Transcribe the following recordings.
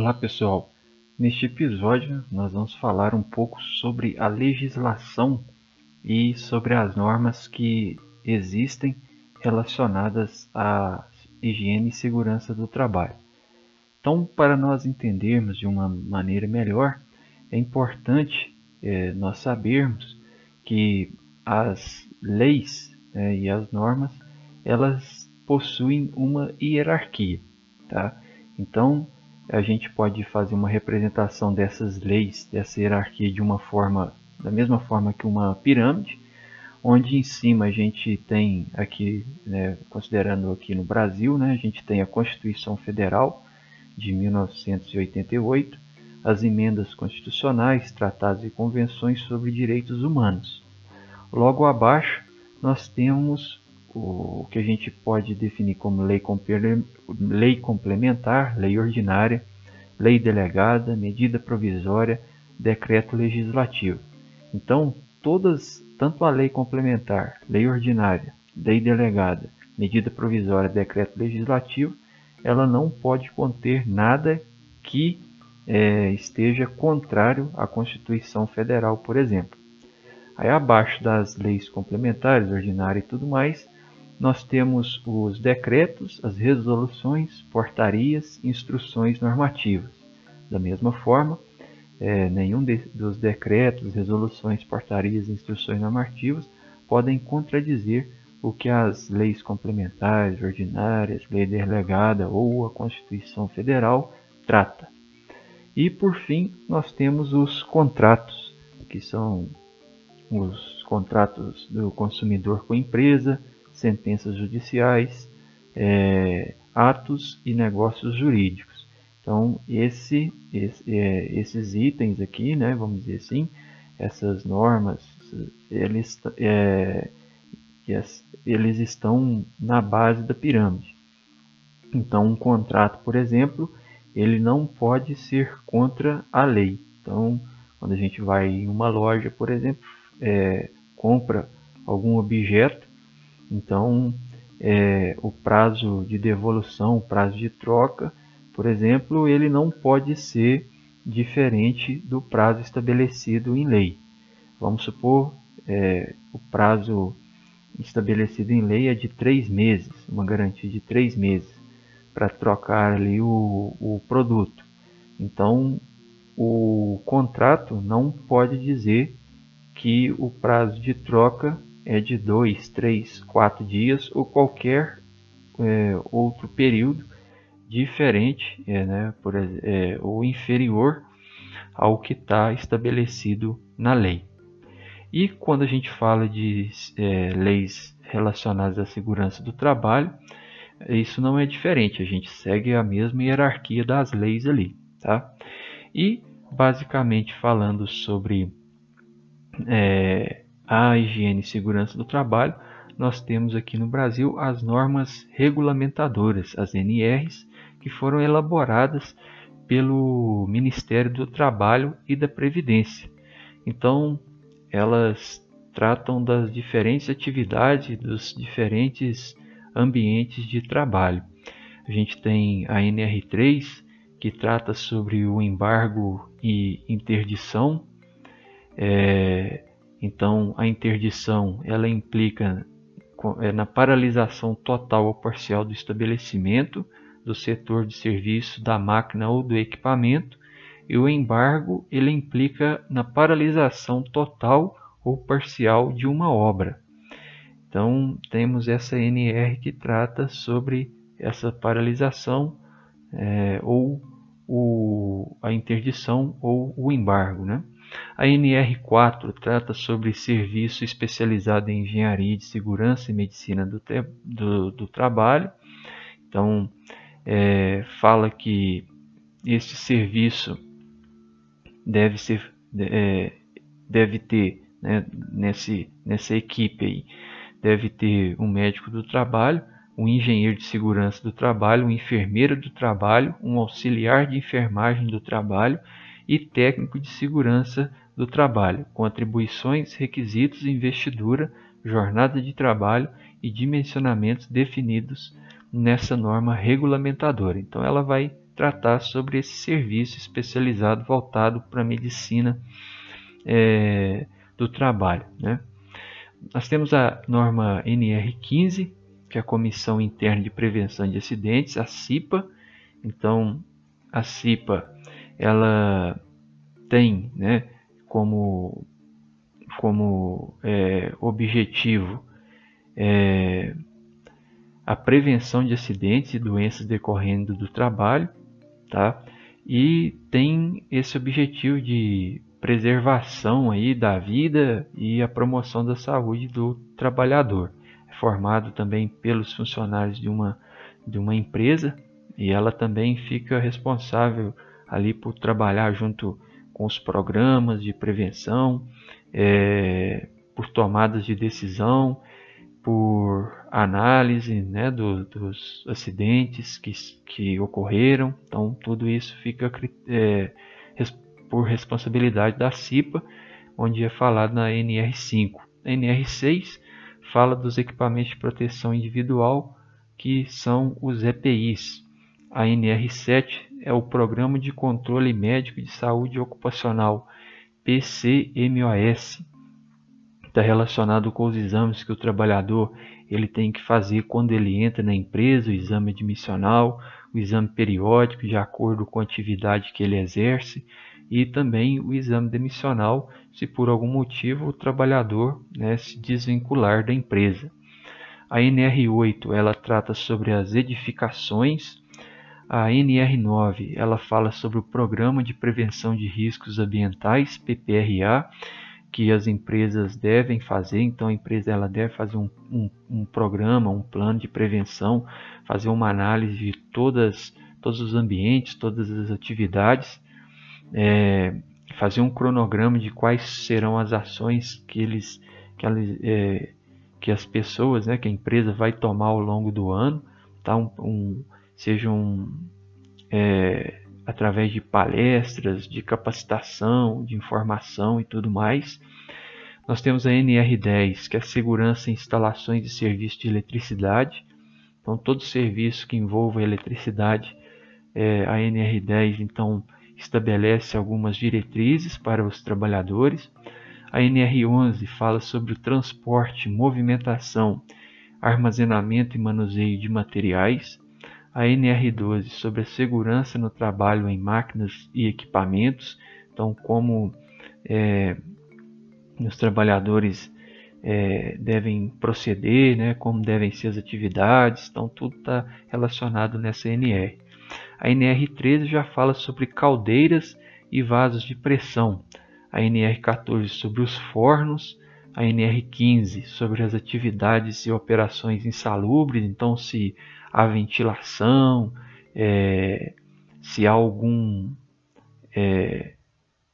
Olá pessoal, neste episódio nós vamos falar um pouco sobre a legislação e sobre as normas que existem relacionadas à higiene e segurança do trabalho. Então, para nós entendermos de uma maneira melhor, é importante é, nós sabermos que as leis né, e as normas elas possuem uma hierarquia, tá? Então a gente pode fazer uma representação dessas leis, dessa hierarquia de uma forma, da mesma forma que uma pirâmide, onde em cima a gente tem aqui, né, considerando aqui no Brasil, né, a gente tem a Constituição Federal de 1988, as emendas constitucionais, tratados e convenções sobre direitos humanos. Logo abaixo, nós temos o que a gente pode definir como lei, lei complementar, lei ordinária, lei delegada, medida provisória, decreto legislativo. Então, todas, tanto a lei complementar, lei ordinária, lei delegada, medida provisória, decreto legislativo, ela não pode conter nada que é, esteja contrário à Constituição Federal, por exemplo. Aí abaixo das leis complementares, ordinária e tudo mais, nós temos os decretos, as resoluções, portarias, instruções normativas. Da mesma forma, é, nenhum de, dos decretos, resoluções, portarias e instruções normativas podem contradizer o que as leis complementares, ordinárias, lei delegada ou a Constituição Federal trata. E por fim, nós temos os contratos, que são os contratos do consumidor com a empresa, sentenças judiciais, é, atos e negócios jurídicos. Então, esse, esse, é, esses itens aqui, né, vamos dizer assim, essas normas, eles, é, eles estão na base da pirâmide. Então, um contrato, por exemplo, ele não pode ser contra a lei. Então, quando a gente vai em uma loja, por exemplo, é, compra algum objeto, então é, o prazo de devolução, o prazo de troca, por exemplo, ele não pode ser diferente do prazo estabelecido em lei. Vamos supor é, o prazo estabelecido em lei é de três meses, uma garantia de três meses para trocar ali o, o produto. Então, o contrato não pode dizer que o prazo de troca é de 2, 3, 4 dias ou qualquer é, outro período diferente é, né, por, é, ou inferior ao que está estabelecido na lei. E quando a gente fala de é, leis relacionadas à segurança do trabalho, isso não é diferente, a gente segue a mesma hierarquia das leis ali. Tá? E basicamente falando sobre é, a higiene e segurança do trabalho, nós temos aqui no Brasil as normas regulamentadoras, as NRs, que foram elaboradas pelo Ministério do Trabalho e da Previdência. Então, elas tratam das diferentes atividades, dos diferentes ambientes de trabalho. A gente tem a NR3, que trata sobre o embargo e interdição. É, então, a interdição ela implica é, na paralisação total ou parcial do estabelecimento, do setor de serviço, da máquina ou do equipamento, e o embargo ele implica na paralisação total ou parcial de uma obra. Então, temos essa NR que trata sobre essa paralisação é, ou o, a interdição ou o embargo. Né? A NR4 trata sobre serviço especializado em engenharia de segurança e medicina do, do, do trabalho. Então, é, fala que este serviço deve, ser, é, deve ter, né, nesse, nessa equipe aí, deve ter um médico do trabalho, um engenheiro de segurança do trabalho, um enfermeiro do trabalho, um auxiliar de enfermagem do trabalho e técnico de segurança do trabalho, com atribuições, requisitos, investidura, jornada de trabalho e dimensionamentos definidos nessa norma regulamentadora. Então, ela vai tratar sobre esse serviço especializado voltado para a medicina é, do trabalho. Né? Nós temos a norma NR15, que é a Comissão Interna de Prevenção de Acidentes, a CIPA. Então, a CIPA ela tem né, como, como é, objetivo é, a prevenção de acidentes e doenças decorrendo do trabalho, tá? E tem esse objetivo de preservação aí da vida e a promoção da saúde do trabalhador. É formado também pelos funcionários de uma, de uma empresa e ela também fica responsável ali por trabalhar junto com os programas de prevenção, é, por tomadas de decisão, por análise né, do, dos acidentes que, que ocorreram. Então, tudo isso fica é, por responsabilidade da CIPA, onde é falado na NR5. A NR6 fala dos equipamentos de proteção individual, que são os EPIs. A NR7 é o Programa de Controle Médico de Saúde Ocupacional, PCMOS. Está relacionado com os exames que o trabalhador ele tem que fazer quando ele entra na empresa, o exame admissional, o exame periódico de acordo com a atividade que ele exerce e também o exame demissional se por algum motivo o trabalhador né, se desvincular da empresa. A NR8 ela trata sobre as edificações a NR9 ela fala sobre o Programa de Prevenção de Riscos Ambientais, PPRA, que as empresas devem fazer. Então a empresa ela deve fazer um, um, um programa, um plano de prevenção, fazer uma análise de todas, todos os ambientes, todas as atividades, é, fazer um cronograma de quais serão as ações que eles, que, eles, é, que as pessoas, né, que a empresa vai tomar ao longo do ano, tá? um, um sejam é, através de palestras, de capacitação, de informação e tudo mais. Nós temos a NR10, que é segurança em instalações e serviços de eletricidade. Então, todo serviço que envolva eletricidade, é, a NR10 então estabelece algumas diretrizes para os trabalhadores. A NR11 fala sobre o transporte, movimentação, armazenamento e manuseio de materiais a NR12 sobre a segurança no trabalho em máquinas e equipamentos, então como é, os trabalhadores é, devem proceder, né, como devem ser as atividades, então tudo está relacionado nessa NR. A NR13 já fala sobre caldeiras e vasos de pressão, a NR14 sobre os fornos, a NR15 sobre as atividades e operações insalubres, então se a ventilação, é, se há algum é,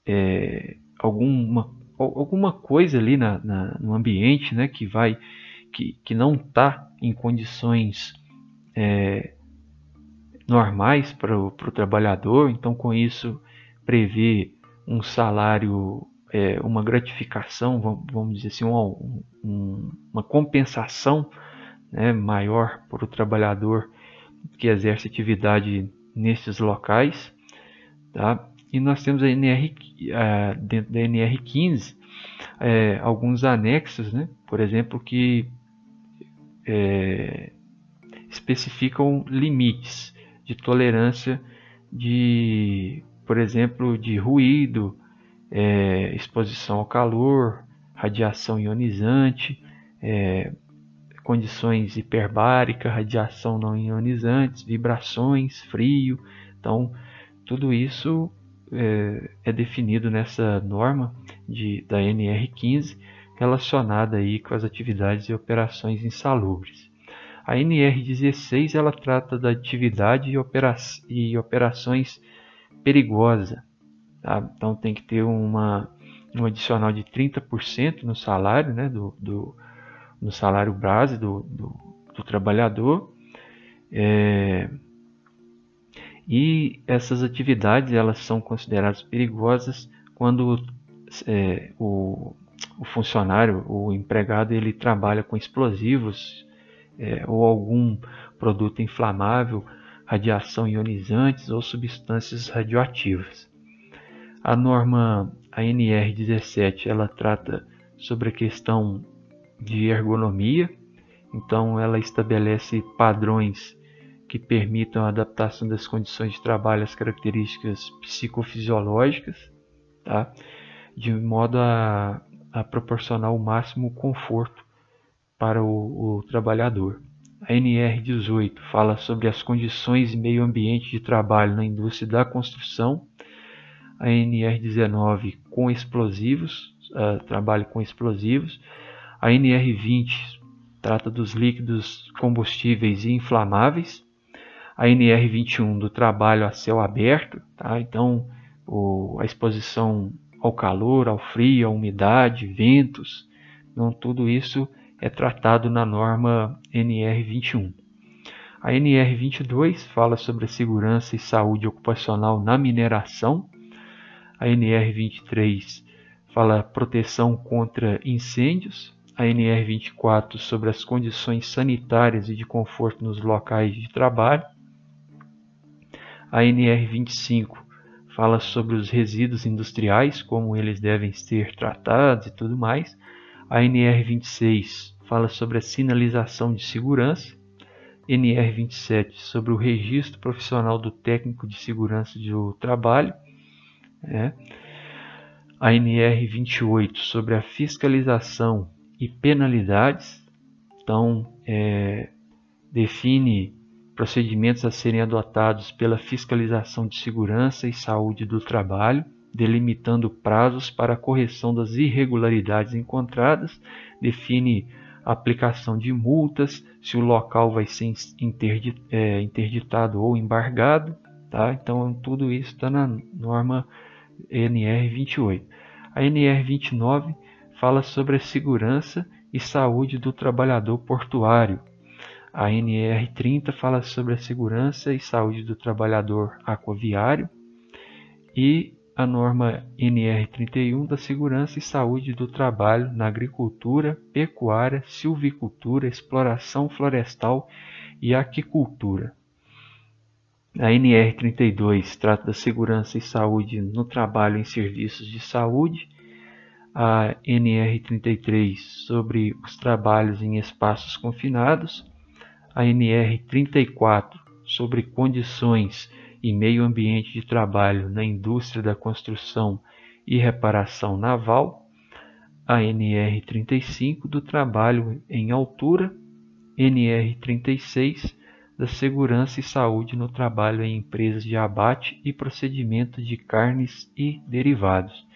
é, alguma, alguma coisa ali na, na, no ambiente né, que vai que, que não está em condições é, normais para o trabalhador, então com isso prevê um salário, é, uma gratificação, vamos dizer assim, uma, uma compensação né, maior para o trabalhador que exerce atividade nesses locais. Tá? E nós temos a NR, a, dentro da NR15 é, alguns anexos, né, por exemplo, que é, especificam limites de tolerância de, por exemplo, de ruído, é, exposição ao calor, radiação ionizante, é, condições hiperbáricas, radiação não ionizantes, vibrações, frio. Então, tudo isso é, é definido nessa norma de, da NR15 relacionada aí com as atividades e operações insalubres. A NR16 ela trata da atividade e, opera e operações perigosas. Tá? Então tem que ter uma, um adicional de 30% no salário né, do, do, no salário base do, do, do trabalhador. É, e essas atividades elas são consideradas perigosas quando é, o, o, funcionário, o empregado, ele trabalha com explosivos é, ou algum produto inflamável radiação ionizantes ou substâncias radioativas. A norma ANR17 ela trata sobre a questão de ergonomia, então ela estabelece padrões que permitam a adaptação das condições de trabalho às características psicofisiológicas, tá? de modo a, a proporcionar o máximo conforto para o, o trabalhador. A NR18 fala sobre as condições e meio ambiente de trabalho na indústria da construção. A NR19 com explosivos, uh, trabalho com explosivos. A NR20 trata dos líquidos combustíveis e inflamáveis a NR21 do trabalho a céu aberto, tá? então o, a exposição ao calor, ao frio, à umidade, ventos, então tudo isso é tratado na norma NR21. A NR22 fala sobre a segurança e saúde ocupacional na mineração. A NR23 fala proteção contra incêndios. A NR24 sobre as condições sanitárias e de conforto nos locais de trabalho. A NR25 fala sobre os resíduos industriais, como eles devem ser tratados e tudo mais. A NR26 fala sobre a sinalização de segurança. NR27 sobre o registro profissional do técnico de segurança do trabalho. É. A NR28 sobre a fiscalização e penalidades. Então, é, define procedimentos a serem adotados pela fiscalização de segurança e saúde do trabalho, delimitando prazos para a correção das irregularidades encontradas, define aplicação de multas, se o local vai ser é, interditado ou embargado. Tá? Então, tudo isso está na norma NR28. A NR29 fala sobre a segurança e saúde do trabalhador portuário, a NR30 fala sobre a segurança e saúde do trabalhador aquaviário e a norma NR31 da segurança e saúde do trabalho na agricultura, pecuária, silvicultura, exploração florestal e aquicultura. A NR32 trata da segurança e saúde no trabalho em serviços de saúde. A NR33 sobre os trabalhos em espaços confinados a NR34 sobre condições e meio ambiente de trabalho na indústria da construção e reparação naval, a NR35 do trabalho em altura, NR36 da segurança e saúde no trabalho em empresas de abate e procedimento de carnes e derivados.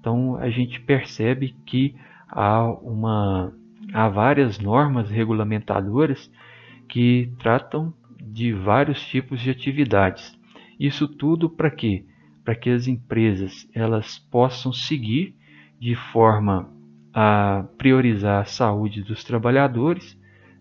Então a gente percebe que há, uma, há várias normas regulamentadoras que tratam de vários tipos de atividades. Isso tudo para quê? Para que as empresas elas possam seguir de forma a priorizar a saúde dos trabalhadores,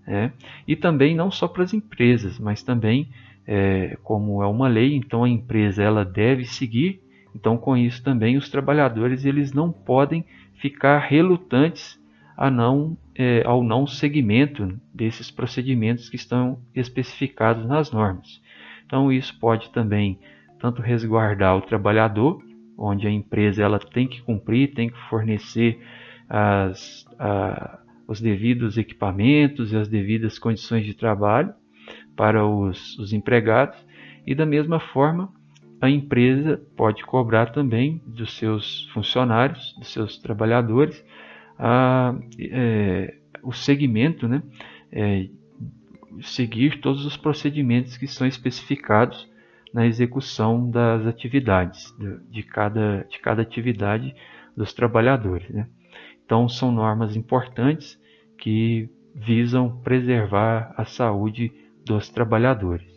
né? e também não só para as empresas, mas também é, como é uma lei, então a empresa ela deve seguir. Então com isso também os trabalhadores eles não podem ficar relutantes a não, é, ao não segmento desses procedimentos que estão especificados nas normas. Então isso pode também tanto resguardar o trabalhador, onde a empresa ela tem que cumprir, tem que fornecer as, a, os devidos equipamentos e as devidas condições de trabalho para os, os empregados, e da mesma forma a empresa pode cobrar também dos seus funcionários, dos seus trabalhadores, a, é, o segmento, né, é, seguir todos os procedimentos que são especificados na execução das atividades, de, de cada, de cada atividade dos trabalhadores. Né? Então, são normas importantes que visam preservar a saúde dos trabalhadores.